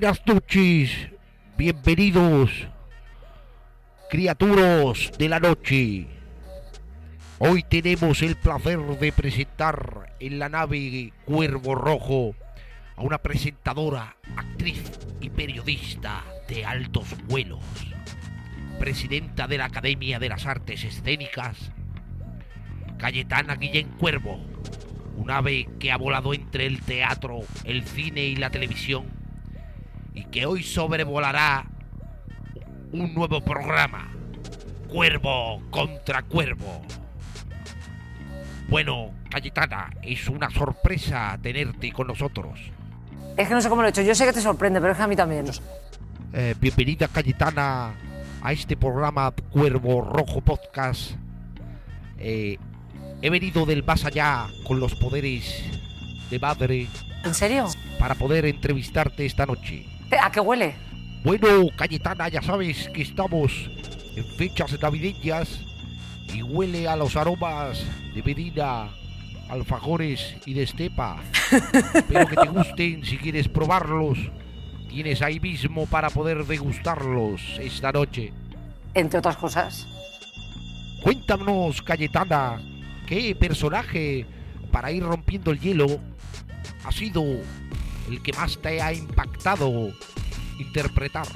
Buenas noches, bienvenidos, criaturas de la noche. Hoy tenemos el placer de presentar en la nave Cuervo Rojo a una presentadora, actriz y periodista de altos vuelos, presidenta de la Academia de las Artes Escénicas, Cayetana Guillén Cuervo, un ave que ha volado entre el teatro, el cine y la televisión y que hoy sobrevolará un nuevo programa, Cuervo contra Cuervo. Bueno, Cayetana, es una sorpresa tenerte con nosotros. Es que no sé cómo lo he hecho. Yo sé que te sorprende, pero es que a mí también. Eh, bienvenida, Cayetana, a este programa Cuervo Rojo Podcast. Eh, he venido del más allá con los poderes de madre ¿En serio? para poder entrevistarte esta noche. ¿A qué huele? Bueno, Cayetana, ya sabes que estamos en fechas navideñas y huele a los aromas de Medina, alfajores y de estepa. Espero que te gusten, si quieres probarlos, tienes ahí mismo para poder degustarlos esta noche. Entre otras cosas. Cuéntanos, Cayetana, ¿qué personaje para ir rompiendo el hielo ha sido el que más te ha impactado interpretar?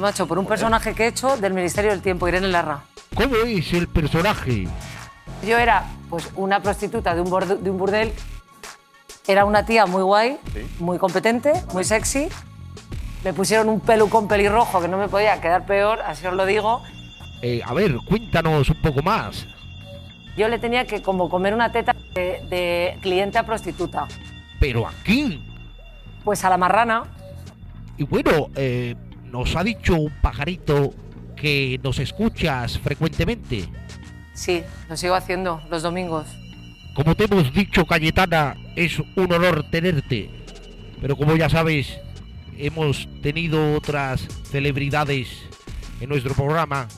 Macho, por un personaje que he hecho del Ministerio del Tiempo, Irene Larra. ¿Cómo es el personaje? Yo era pues una prostituta de un, borde- de un burdel. Era una tía muy guay, muy competente, muy sexy. Me pusieron un pelucón pelirrojo que no me podía quedar peor, así os lo digo. Eh, a ver, cuéntanos un poco más. Yo le tenía que como comer una teta de, de cliente a prostituta. Pero aquí, Pues a la marrana. y bueno, eh, nos ha dicho un pajarito que nos escuchas frecuentemente. Sí, lo sigo haciendo los domingos. Como te hemos dicho, Cayetana, es un honor tenerte. Pero como ya sabes, hemos tenido otras celebridades en nuestro programa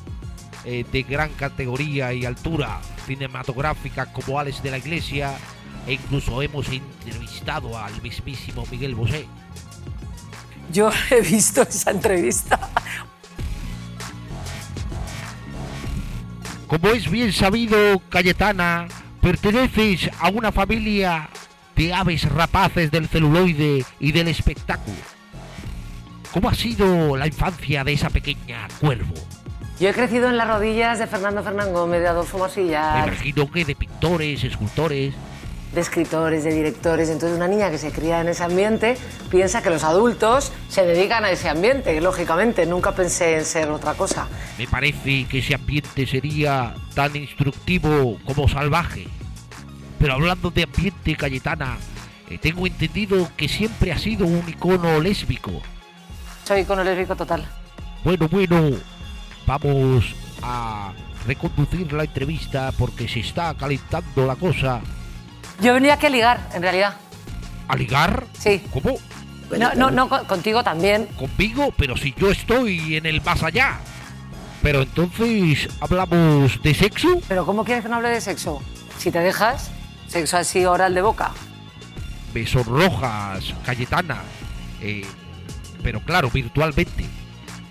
eh, de gran categoría y altura cinematográfica como Alex de la Iglesia e incluso hemos entrevistado al mismísimo Miguel Bosé. Yo he visto esa entrevista. Como es bien sabido, Cayetana, perteneces a una familia de aves rapaces del celuloide y del espectáculo. ¿Cómo ha sido la infancia de esa pequeña cuervo? Yo he crecido en las rodillas de Fernando Fernán Gómez, de Adolfo Me Mosillas, imagino que de pintores, escultores. De escritores, de directores. Entonces, una niña que se cría en ese ambiente piensa que los adultos se dedican a ese ambiente. y, Lógicamente, nunca pensé en ser otra cosa. Me parece que ese ambiente sería tan instructivo como salvaje. Pero hablando de ambiente, Cayetana, eh, tengo entendido que siempre ha sido un icono lésbico. Soy icono lésbico total. Bueno, bueno, vamos a reconducir la entrevista porque se está calentando la cosa. Yo venía aquí a ligar, en realidad. ¿A ligar? Sí. ¿Cómo? No, no, no, con- contigo también. ¿Conmigo? Pero si yo estoy en el más allá. Pero entonces, ¿hablamos de sexo? Pero ¿cómo quieres que no hable de sexo? Si te dejas, sexo así oral de boca. Me sonrojas, Cayetana. Eh, pero claro, virtualmente.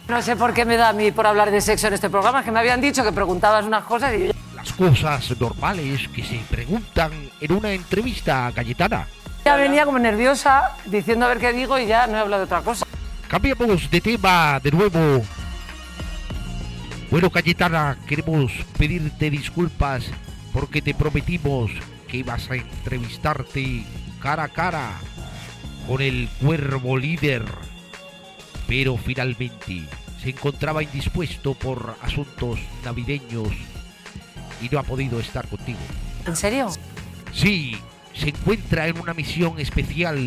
No sé por qué me da a mí por hablar de sexo en este programa, es que me habían dicho que preguntabas unas cosas y yo Las cosas normales que se preguntan en una entrevista, Cayetana. ya venía como nerviosa diciendo a ver qué digo y ya no he hablado de otra cosa. Cambiamos de tema de nuevo. Bueno, Cayetana, queremos pedirte disculpas porque te prometimos que ibas a entrevistarte cara a cara con el cuervo líder. Pero finalmente se encontraba indispuesto por asuntos navideños y no ha podido estar contigo. ¿En serio? Sí, se encuentra en una misión especial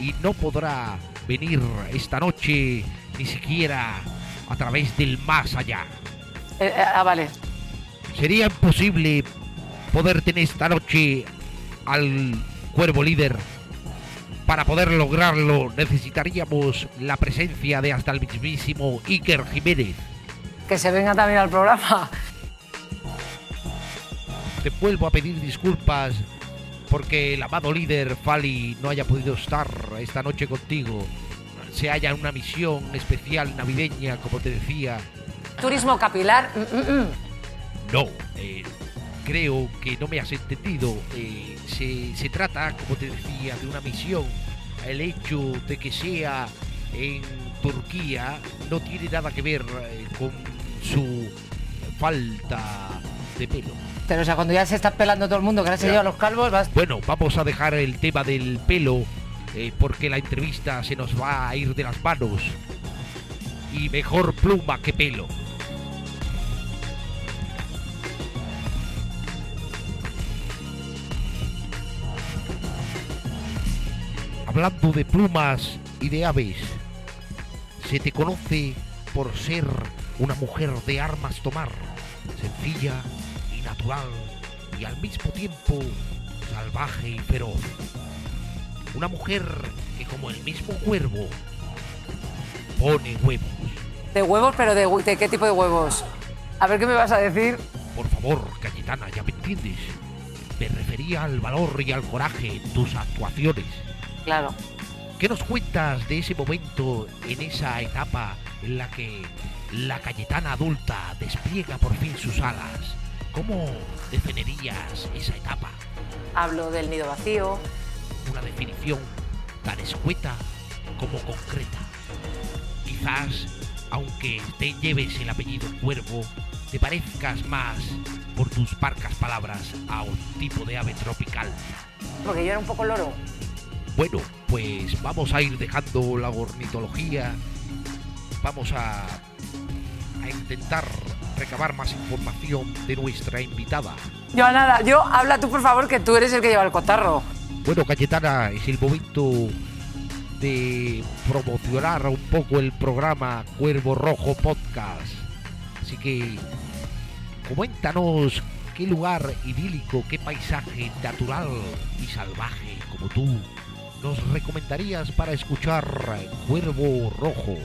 y no podrá venir esta noche ni siquiera a través del más allá. Eh, eh, ah, vale. Sería imposible poder tener esta noche al cuervo líder. Para poder lograrlo necesitaríamos la presencia de hasta el mismísimo Iker Jiménez. Que se venga también al programa. Te vuelvo a pedir disculpas porque el amado líder Fali no haya podido estar esta noche contigo. Se halla en una misión especial navideña, como te decía. Turismo capilar. mm, mm, mm. No, eh, creo que no me has entendido. Eh, se, se trata, como te decía, de una misión. El hecho de que sea en Turquía no tiene nada que ver eh, con su falta de pelo. Pero o sea, cuando ya se está pelando todo el mundo, que ahora se lleva los calvos, vas... Bueno, vamos a dejar el tema del pelo eh, porque la entrevista se nos va a ir de las manos. Y mejor pluma que pelo. Hablando de plumas y de aves, se te conoce por ser una mujer de armas tomar, sencilla natural y al mismo tiempo salvaje y feroz. Una mujer que como el mismo cuervo pone huevos. De huevos, pero de, hu- ¿de qué tipo de huevos? A ver qué me vas a decir. Por favor, Cayetana, ya me entiendes. Me refería al valor y al coraje en tus actuaciones. Claro. ¿Qué nos cuentas de ese momento, en esa etapa en la que la Cayetana adulta despliega por fin sus alas? ¿Cómo definirías esa etapa? Hablo del nido vacío. Una definición tan escueta como concreta. Quizás, aunque te lleves el apellido Cuervo, te parezcas más, por tus parcas palabras, a un tipo de ave tropical. Porque yo era un poco loro. Bueno, pues vamos a ir dejando la ornitología. Vamos a, a intentar recabar más información de nuestra invitada. Yo nada, yo habla tú por favor que tú eres el que lleva el cotarro. Bueno, Cayetana, es el momento de promocionar un poco el programa Cuervo Rojo Podcast. Así que coméntanos qué lugar idílico, qué paisaje natural y salvaje como tú nos recomendarías para escuchar Cuervo Rojo.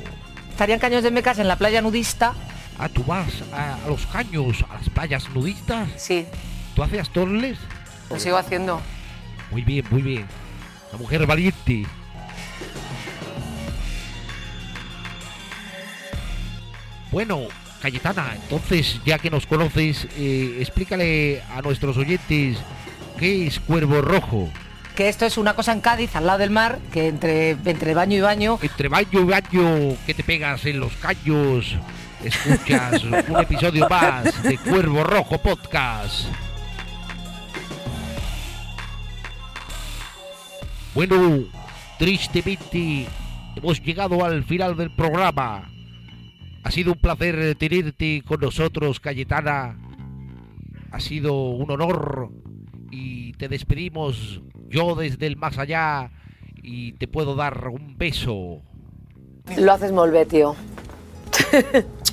Estarían caños de mecas en la playa nudista. Ah, tú vas a, a los caños, a las playas nudistas. Sí, ¿Tú hacías torles? lo sigo haciendo. Muy bien, muy bien. La mujer valiente. Bueno, Cayetana, entonces ya que nos conoces, eh, explícale a nuestros oyentes qué es Cuervo Rojo. Que esto es una cosa en Cádiz, al lado del mar, que entre, entre baño y baño. Entre baño y baño que te pegas en los caños, escuchas un episodio más de Cuervo Rojo Podcast. Bueno, tristemente hemos llegado al final del programa. Ha sido un placer tenerte con nosotros, Cayetana. Ha sido un honor y te despedimos yo desde el más allá y te puedo dar un beso. Lo haces tío.